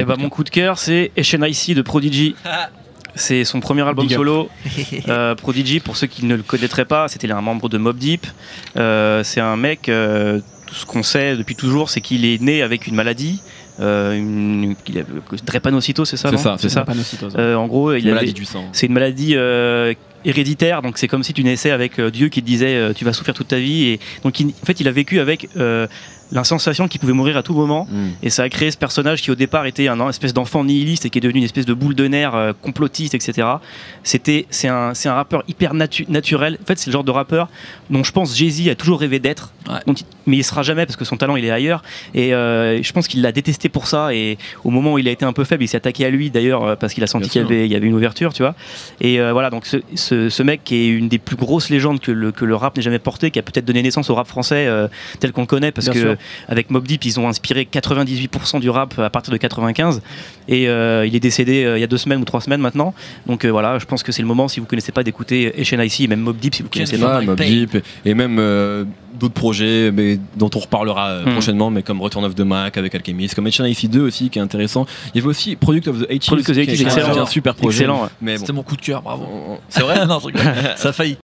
Et bah, mon coup de cœur, c'est Icy de Prodigy. C'est son premier album solo. Euh, Prodigy, pour ceux qui ne le connaîtraient pas, c'était un membre de Mob Deep. Euh, c'est un mec, euh, tout ce qu'on sait depuis toujours, c'est qu'il est né avec une maladie. une, drépanocytose, c'est ça C'est ça, c'est ça. en gros, C'est une maladie héréditaire, donc c'est comme si tu naissais avec Dieu qui te disait tu vas souffrir toute ta vie. Et donc, en fait, il a vécu avec la sensation qu'il pouvait mourir à tout moment. Mm. Et ça a créé ce personnage qui au départ était un, espèce d'enfant nihiliste et qui est devenu une espèce de boule de nerfs euh, complotiste, etc. C'était, c'est un, un rappeur hyper naturel. En fait, c'est le genre de rappeur dont je pense Jay-Z a toujours rêvé d'être, mais il sera jamais parce que son talent il est ailleurs. Et euh, je pense qu'il l'a détesté pour ça. Et au moment où il a été un peu faible, il s'est attaqué à lui d'ailleurs euh, parce qu'il a senti qu'il y avait, il y avait une ouverture, tu vois. Et voilà, donc ce, ce, mec qui est une des plus grosses légendes que le, que le rap n'ait jamais porté, qui a peut-être donné naissance au rap français tel qu'on le connaît, parce que avec Mob Deep, ils ont inspiré 98% du rap à partir de 95. Et euh, il est décédé euh, il y a deux semaines ou trois semaines maintenant. Donc euh, voilà, je pense que c'est le moment, si vous connaissez pas, d'écouter et même Mob Deep si vous connaissez pas. Mob Deep et même d'autres projets mais, dont on reparlera hmm. prochainement, mais comme Return of the Mac avec Alchemist, comme Icy 2 aussi qui est intéressant. Il y avait aussi Product of the 80 Product of the 80 excellent. un super projet. Excellent. C'était mon coup de cœur, bravo. C'est vrai Non, ça a failli.